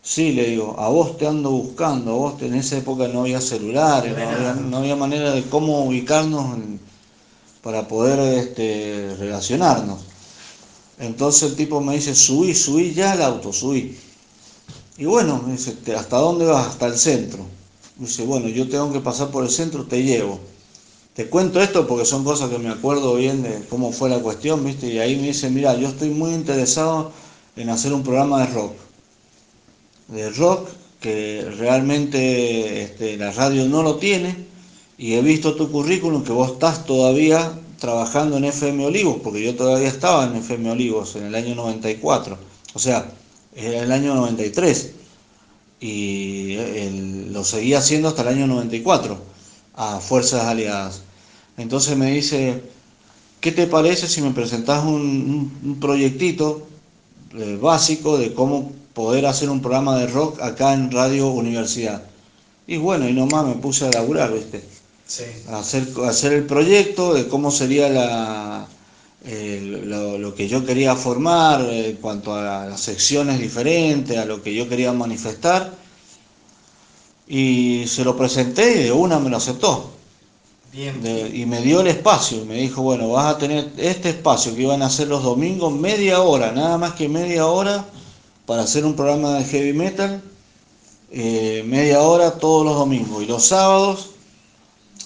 Sí, le digo, a vos te ando buscando, a vos en esa época no había celulares, no había, no había manera de cómo ubicarnos en, para poder este, relacionarnos. Entonces el tipo me dice, subí, subí ya al auto, subí. Y bueno, me dice, ¿hasta dónde vas? Hasta el centro. Me dice, bueno, yo tengo que pasar por el centro, te llevo. te cuento esto porque son cosas que me acuerdo bien de cómo fue la cuestión, ¿viste? Y ahí me dice, mira, yo estoy muy interesado en hacer un programa de rock. De rock que realmente este, la radio no lo tiene y he visto tu currículum que vos estás todavía trabajando en FM Olivos, porque yo todavía estaba en FM Olivos en el año 94, o sea, era el año 93 y lo seguía haciendo hasta el año 94 a Fuerzas Aliadas. Entonces me dice, ¿qué te parece si me presentas un, proyectito eh, básico de cómo poder hacer un programa de rock acá en Radio Universidad? Y bueno, y nomás me puse a laburar, ¿viste? Sí. A hacer, hacer el proyecto de cómo sería la, lo, que yo quería formar en cuanto a las secciones diferentes, a lo que yo quería manifestar. Y se lo presenté y de una me lo aceptó y me dio el espacio, y me dijo, bueno, vas a tener este espacio que iban a hacer los domingos, media hora, nada más que media hora, para hacer un programa de heavy metal, eh, media hora todos los domingos. Y los sábados,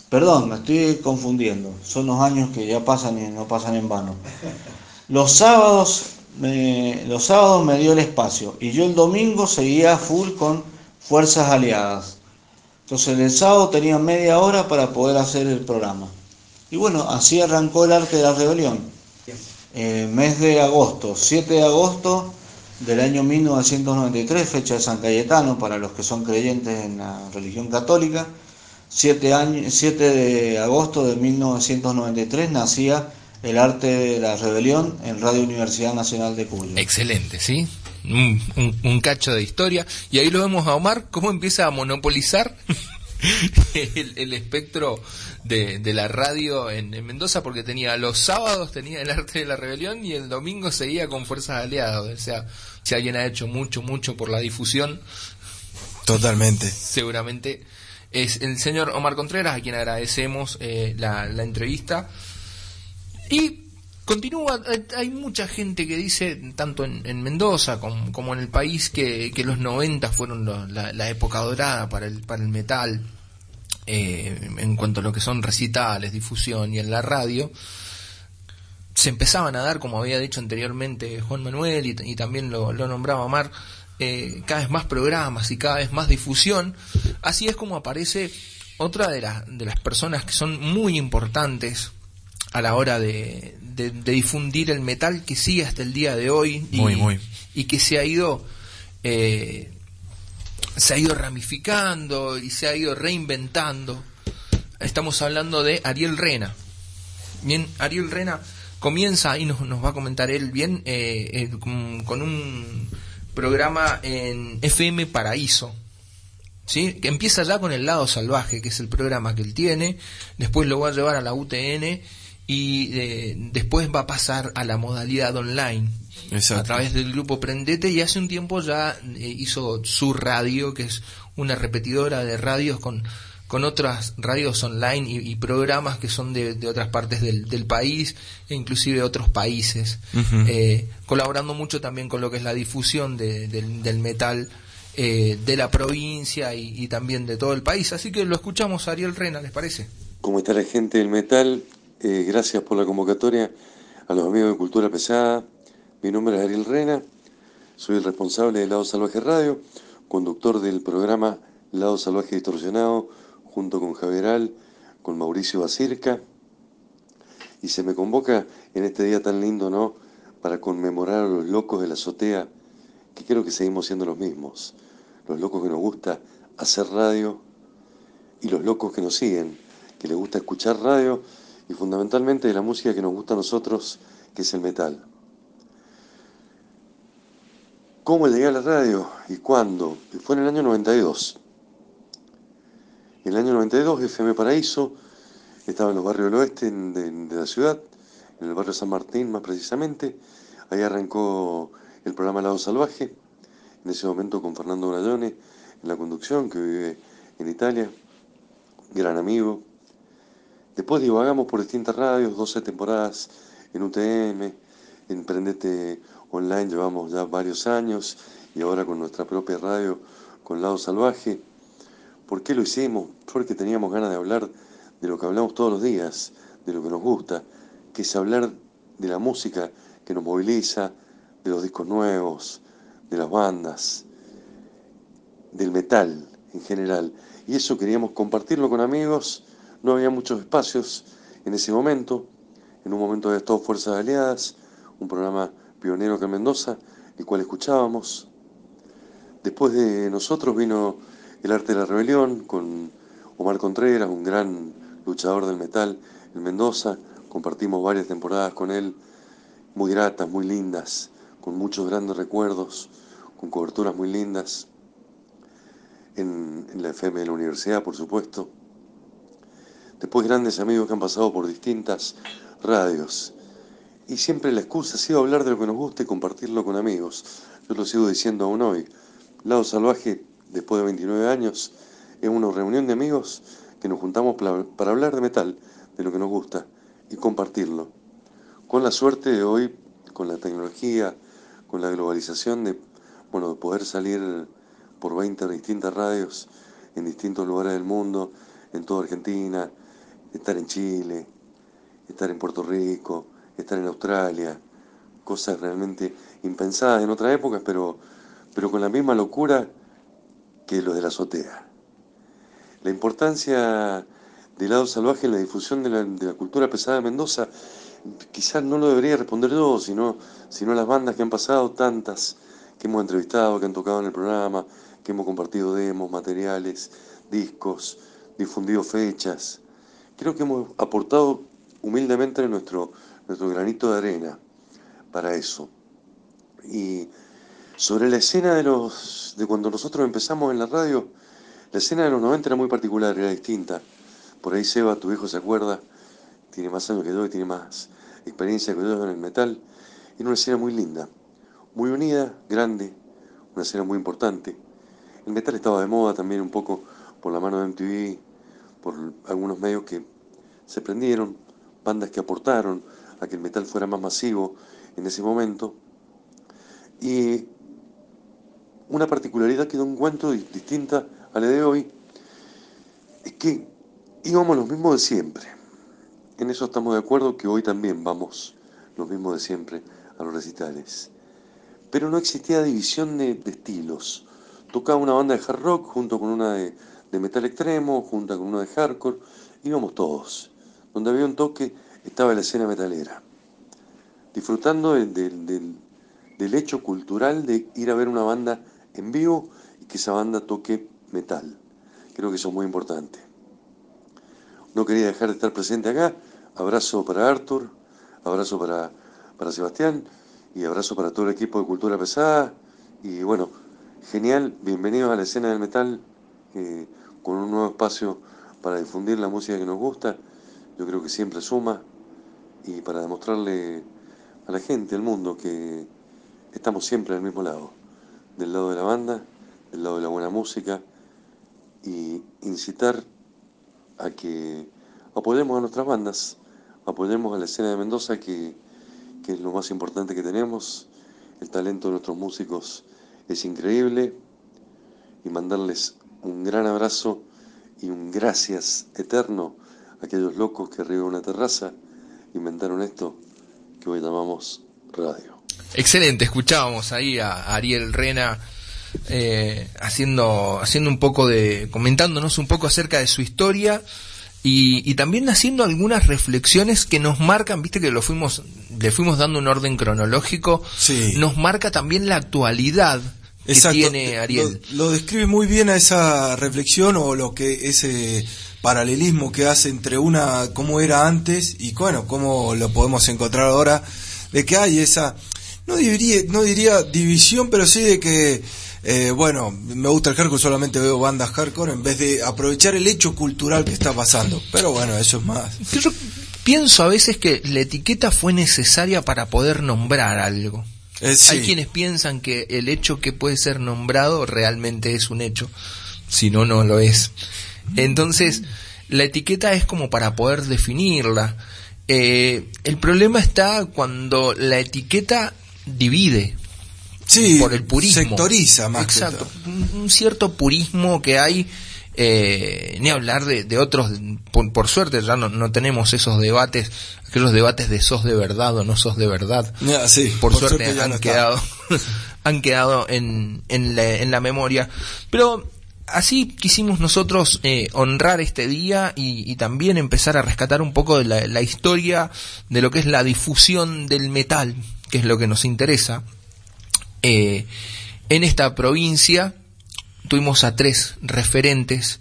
perdón, me estoy confundiendo, son los años que ya pasan y no pasan en vano. Los sábados, me, los sábados me dio el espacio, y yo el domingo seguía full con Fuerzas Aliadas. Entonces el sábado tenía media hora para poder hacer el programa. Y bueno, así arrancó el arte de la rebelión. Eh, mes de agosto, 7 de agosto del año 1993, fecha de San Cayetano para los que son creyentes en la religión católica. 7, años, 7 de agosto de 1993 nacía el arte de la rebelión en Radio Universidad Nacional de Cuyo. Excelente, ¿sí? un, cacho de historia. Y ahí lo vemos a Omar, cómo empieza a monopolizar [LAUGHS] el, espectro de, la radio en, Mendoza, porque tenía los sábados tenía el arte de la rebelión y el domingo seguía con fuerzas aliadas. O sea, si alguien ha hecho mucho, mucho por la difusión. Totalmente. Seguramente es el señor Omar Contreras, a quien agradecemos eh, la, la entrevista. Y Continúa, hay mucha gente que dice, tanto en, Mendoza como, en el país, que, los 90 fueron la, época dorada para el, para el metal, eh, en cuanto a lo que son recitales, difusión y en la radio. Se empezaban a dar, como había dicho anteriormente Juan Manuel y, también lo, nombraba Mar, eh, cada vez más programas y cada vez más difusión. Así es como aparece otra de, de las personas que son muy importantes a la hora de, de, difundir el metal que sigue hasta el día de hoy y, y que se ha ido eh, se ha ido ramificando y se ha ido reinventando. Estamos hablando de Ariel Rena. Bien, Ariel Rena comienza, y nos, nos va a comentar él bien, eh, eh, con, un programa en FM Paraíso. ¿Sí? que empieza ya con el lado salvaje, que es el programa que él tiene, después lo va a llevar a la UTN y eh, después va a pasar a la modalidad online a través del grupo Prendete y hace un tiempo ya eh, hizo su radio que es una repetidora de radios con con otras radios online y, programas que son de, otras partes del, del, país e inclusive otros países, eh, colaborando mucho también con lo que es la difusión del, metal de la provincia y, y, también de todo el país. Así que lo escuchamos, Ariel Rena, ¿les parece? ¿Cómo está la gente del metal? Eh, gracias por la convocatoria a los amigos de Cultura Pesada. Mi nombre es Ariel Rena, soy el responsable de Lado Salvaje Radio, conductor del programa Lado Salvaje Distorsionado, junto con Javieral, con Mauricio Bacirca. Y se me convoca en este día tan lindo, ¿no? Para conmemorar a los locos de la azotea, que creo que seguimos siendo los mismos. Los locos que nos gusta hacer radio y los locos que nos siguen, que les gusta escuchar radio y fundamentalmente de la música que nos gusta a nosotros, que es el metal. ¿Cómo llegué a la radio y cuándo? Fue en el año 92. En el año 92 FM Paraíso estaba en los barrios del oeste de, la ciudad, en el barrio San Martín más precisamente. Ahí arrancó el programa Lado Salvaje, en ese momento con Fernando Brayone en la conducción, que vive en Italia, gran amigo, Después divagamos por distintas radios, 12 temporadas en UTM, en Prendete Online llevamos ya varios años y ahora con nuestra propia radio con Lado Salvaje. ¿Por qué lo hicimos? Porque teníamos ganas de hablar de lo que hablamos todos los días, de lo que nos gusta, que es hablar de la música que nos moviliza, de los discos nuevos, de las bandas, del metal en general. Y eso queríamos compartirlo con amigos, no había muchos espacios en ese momento, en un momento de estado Fuerzas Aliadas, un programa pionero que en Mendoza, el cual escuchábamos. Después de nosotros vino El Arte de la Rebelión con Omar Contreras, un gran luchador del metal en Mendoza. Compartimos varias temporadas con él, muy gratas, muy lindas, con muchos grandes recuerdos, con coberturas muy lindas. En, en la FM de la universidad, por supuesto. Después grandes amigos que han pasado por distintas radios. Y siempre la excusa ha sido hablar de lo que nos gusta y compartirlo con amigos. Yo lo sigo diciendo aún hoy. Lado Salvaje, después de 29 años, es una reunión de amigos que nos juntamos para hablar de metal, de lo que nos gusta, y compartirlo. Con la suerte de hoy, con la tecnología, con la globalización, de, bueno, de poder salir por 20 distintas radios en distintos lugares del mundo, en toda Argentina, estar en Chile, estar en Puerto Rico, estar en Australia, cosas realmente impensadas en otras épocas, pero, pero con la misma locura que los de la azotea. La importancia del lado salvaje en la difusión de la, cultura pesada de Mendoza, quizás no lo debería responder yo, sino, sino las bandas que han pasado, tantas que hemos entrevistado, que han tocado en el programa, que hemos compartido demos, materiales, discos, difundido fechas. Creo que hemos aportado humildemente nuestro, nuestro granito de arena para eso. Y sobre la escena de los de cuando nosotros empezamos en la radio, la escena de los 90 era muy particular, era distinta. Por ahí Seba, tu hijo se acuerda, tiene más años que yo y tiene más experiencia que yo en el metal. Era una escena muy linda, muy unida, grande, una escena muy importante. El metal estaba de moda también un poco por la mano de MTV, por algunos medios que se prendieron, bandas que aportaron a que el metal fuera más masivo en ese momento. Y una particularidad que da un cuento distinta a la de hoy es que íbamos los mismos de siempre. En eso estamos de acuerdo que hoy también vamos los mismos de siempre a los recitales. Pero no existía división de, estilos. Tocaba una banda de hard rock junto con una de, de metal extremo, junto con una de hardcore. Íbamos todos. Donde había un toque estaba la escena metalera, disfrutando del, hecho cultural de ir a ver una banda en vivo y que esa banda toque metal. Creo que eso es muy importante. No quería dejar de estar presente acá. Abrazo para Arthur, abrazo para, para Sebastián y abrazo para todo el equipo de Cultura Pesada. Y bueno, genial, bienvenidos a la escena del metal eh, con un nuevo espacio para difundir la música que nos gusta. Yo creo que siempre suma y para demostrarle a la gente, al mundo, que estamos siempre al mismo lado, del lado de la banda, del lado de la buena música, y incitar a que apoyemos a nuestras bandas, apoyemos a la escena de Mendoza, que, que es lo más importante que tenemos, el talento de nuestros músicos es increíble, y mandarles un gran abrazo y un gracias eterno aquellos locos que arriba de una terraza inventaron esto que hoy llamamos radio. Excelente, escuchábamos ahí a Ariel Rena eh, haciendo, haciendo un poco de, comentándonos un poco acerca de su historia y, y, también haciendo algunas reflexiones que nos marcan, viste que lo fuimos, le fuimos dando un orden cronológico, nos marca también la actualidad que tiene Ariel. Lo, lo, describe muy bien a esa reflexión o lo que ese paralelismo que hace entre una, cómo era antes y bueno, cómo lo podemos encontrar ahora, de que hay esa, no diría, no diría división, pero sí de que, eh, bueno, me gusta el hardcore, solamente veo bandas hardcore en vez de aprovechar el hecho cultural que está pasando. Pero bueno, eso es más. Yo pienso a veces que la etiqueta fue necesaria para poder nombrar algo. Eh, hay quienes piensan que el hecho que puede ser nombrado realmente es un hecho, si no, no lo es. Entonces, la etiqueta es como para poder definirla. Eh, el problema está cuando la etiqueta divide. Sí, por el purismo. Sectoriza más. Exacto. Un cierto purismo que hay eh, ni hablar de, otros, por, suerte ya no, no, tenemos esos debates, aquellos debates de sos de verdad o no sos de verdad. por, suerte, han, quedado, [LAUGHS] han quedado en, en, la, en la memoria. Pero así quisimos nosotros eh, honrar este día y, también empezar a rescatar un poco de la, historia de lo que es la difusión del metal, que es lo que nos interesa. Eh, en esta provincia tuvimos a tres referentes,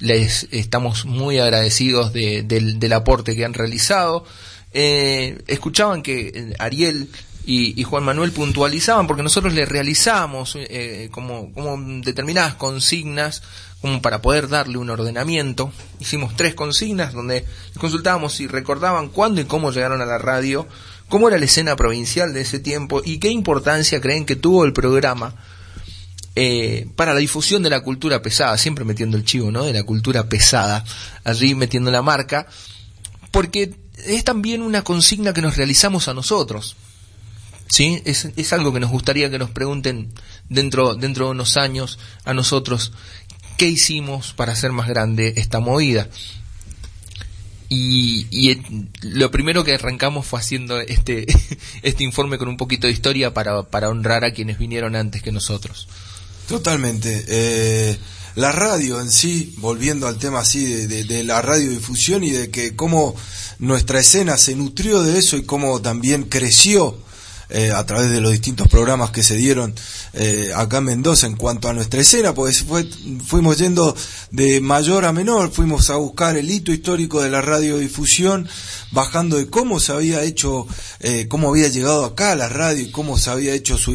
les estamos muy agradecidos del, aporte que han realizado. Eh, escuchaban que Ariel y, Juan Manuel puntualizaban porque nosotros le realizamos eh, como, como determinadas consignas como para poder darle un ordenamiento. Hicimos tres consignas donde consultábamos si recordaban cuándo y cómo llegaron a la radio, cómo era la escena provincial de ese tiempo y qué importancia creen que tuvo el programa eh, para la difusión de la cultura pesada, siempre metiendo el chivo, ¿no? De la cultura pesada, allí metiendo la marca, porque es también una consigna que nos realizamos a nosotros. ¿sí? Es, algo que nos gustaría que nos pregunten dentro, dentro de unos años a nosotros, ¿qué hicimos para hacer más grande esta movida? Y, y, lo primero que arrancamos fue haciendo este, [LAUGHS] este informe con un poquito de historia para honrar a quienes vinieron antes que nosotros. Totalmente. Eh, la radio en sí, volviendo al tema así de, de, la radiodifusión y de que cómo nuestra escena se nutrió de eso y cómo también creció eh, a través de los distintos programas que se dieron eh, acá en Mendoza en cuanto a nuestra escena, pues fue, fuimos yendo de mayor a menor, fuimos a buscar el hito histórico de la radiodifusión, bajando de cómo se había hecho, eh, cómo había llegado acá a la radio y cómo se había hecho su,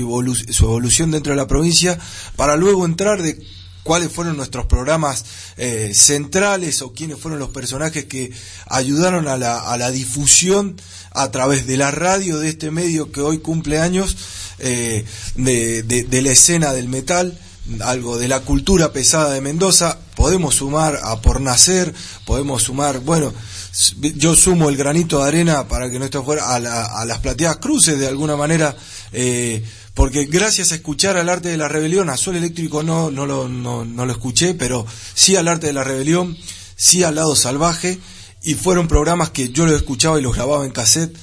su evolución dentro de la provincia, para luego entrar de cuáles fueron nuestros programas eh, centrales o quiénes fueron los personajes que ayudaron a la, a la, difusión a través de la radio de este medio que hoy cumple años eh, de, de, la escena del metal algo de la cultura pesada de Mendoza, podemos sumar a Por Nacer, podemos sumar, bueno, yo sumo el granito de arena para que no esté fuera a, a las plateadas cruces de alguna manera, eh, porque gracias a escuchar al arte de la rebelión, a Sol Eléctrico no, no, lo, no, no lo escuché, pero sí al arte de la rebelión, sí al lado salvaje, y fueron programas que yo los escuchaba y los grababa en cassette,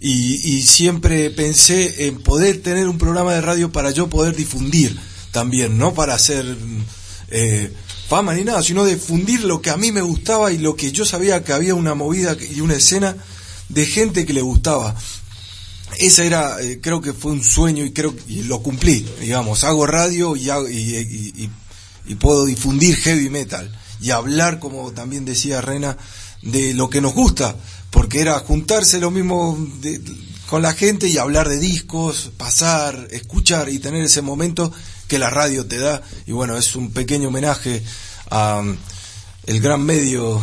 y, siempre pensé en poder tener un programa de radio para yo poder difundir también, no para hacer eh, fama ni nada, sino difundir lo que a mí me gustaba y lo que yo sabía que había una movida y una escena de gente que le gustaba. Esa era, eh, creo que fue un sueño y creo y lo cumplí, digamos, hago radio y, y, y, puedo difundir heavy metal y hablar, como también decía Rena, de lo que nos gusta, porque era juntarse lo mismo con la gente y hablar de discos, pasar, escuchar y tener ese momento que la radio te da y bueno, es un pequeño homenaje a um, el gran medio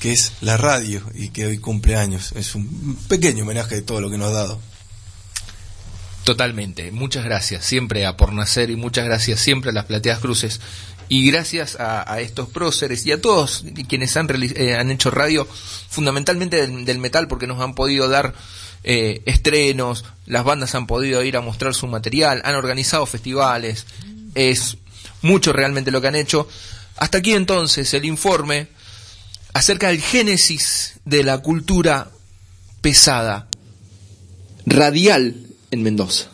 que es la radio y que hoy cumple años. Es un pequeño homenaje de todo lo que nos ha dado. Totalmente. Muchas gracias siempre a Por Nacer y muchas gracias siempre a las Plateadas Cruces. Y gracias a, estos próceres y a todos quienes han, eh, han hecho radio, fundamentalmente del, metal, porque nos han podido dar eh, estrenos, las bandas han podido ir a mostrar su material, han organizado festivales. Es mucho realmente lo que han hecho. Hasta aquí entonces el informe acerca del génesis de la cultura pesada, radial en Mendoza.